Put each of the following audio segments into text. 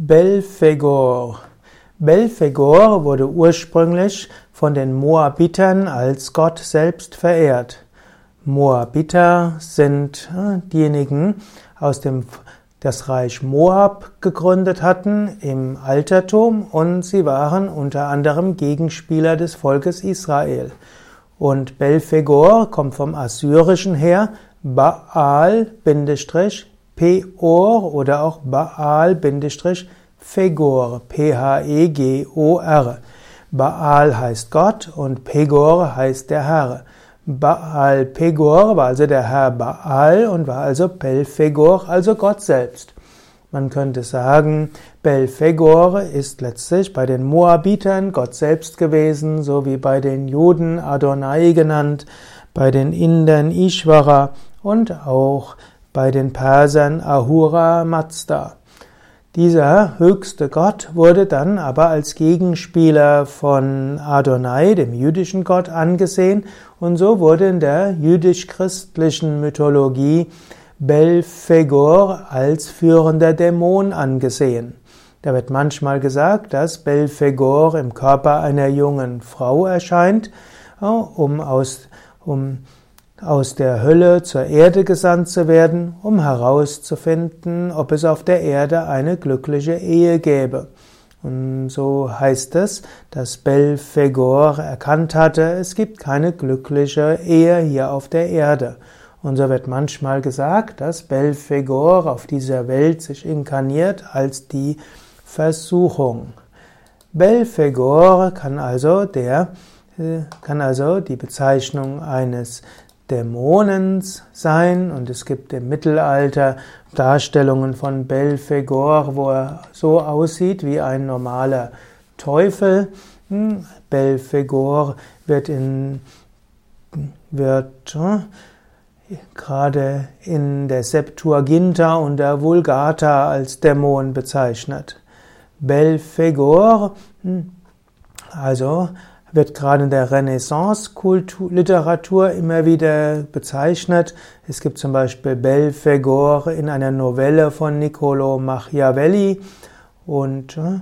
Belphegor. Belphegor wurde ursprünglich von den Moabitern als Gott selbst verehrt. Moabiter sind äh, diejenigen aus dem das Reich Moab gegründet hatten im Altertum und sie waren unter anderem Gegenspieler des Volkes Israel. Und Belphegor kommt vom Assyrischen her, Baal Peor oder auch Baal-Fegor, P-H-E-G-O-R. Baal heißt Gott und Pegor heißt der Herr. Baal Pegor war also der Herr Baal und war also Belfegor, also Gott selbst. Man könnte sagen, Belfegor ist letztlich bei den Moabitern Gott selbst gewesen, so wie bei den Juden Adonai genannt, bei den Indern Ishvara und auch bei den Persern Ahura Mazda. Dieser höchste Gott wurde dann aber als Gegenspieler von Adonai, dem jüdischen Gott, angesehen und so wurde in der jüdisch-christlichen Mythologie Belphegor als führender Dämon angesehen. Da wird manchmal gesagt, dass Belphegor im Körper einer jungen Frau erscheint, um aus, um aus der Hölle zur Erde gesandt zu werden, um herauszufinden, ob es auf der Erde eine glückliche Ehe gäbe. Und so heißt es, dass Belphegor erkannt hatte, es gibt keine glückliche Ehe hier auf der Erde. Und so wird manchmal gesagt, dass Belphegor auf dieser Welt sich inkarniert als die Versuchung. Belphegor kann also der, äh, kann also die Bezeichnung eines Dämonens sein und es gibt im Mittelalter Darstellungen von Belphegor, wo er so aussieht wie ein normaler Teufel. Hm, Belphegor wird in wird äh, gerade in der Septuaginta und der Vulgata als Dämon bezeichnet. Belphegor, hm, also wird gerade in der Renaissance-Literatur immer wieder bezeichnet. Es gibt zum Beispiel Belphegor in einer Novelle von Niccolo Machiavelli und äh,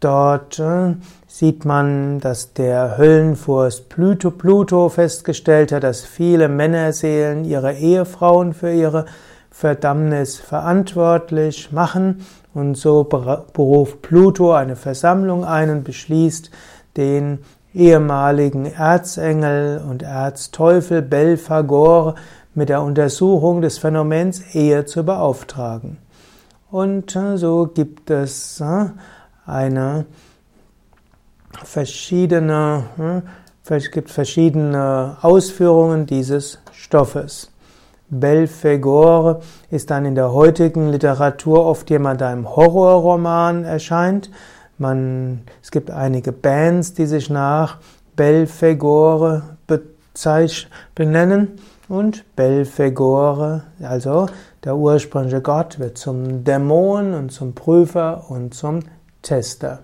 dort äh, sieht man, dass der Höllenfurst Pluto, Pluto festgestellt hat, dass viele Männerseelen ihre Ehefrauen für ihre Verdammnis verantwortlich machen und so beruft Pluto eine Versammlung ein und beschließt, den ehemaligen Erzengel und Erzteufel Belphagor mit der Untersuchung des Phänomens Ehe zu beauftragen. Und äh, so gibt es äh, eine verschiedene, äh, es gibt verschiedene Ausführungen dieses Stoffes. Belphegor ist dann in der heutigen Literatur oft jemand, der im Horrorroman erscheint. Man, es gibt einige Bands, die sich nach Belphegor benennen und Belphegor, also der ursprüngliche Gott, wird zum Dämon und zum Prüfer und zum Tester.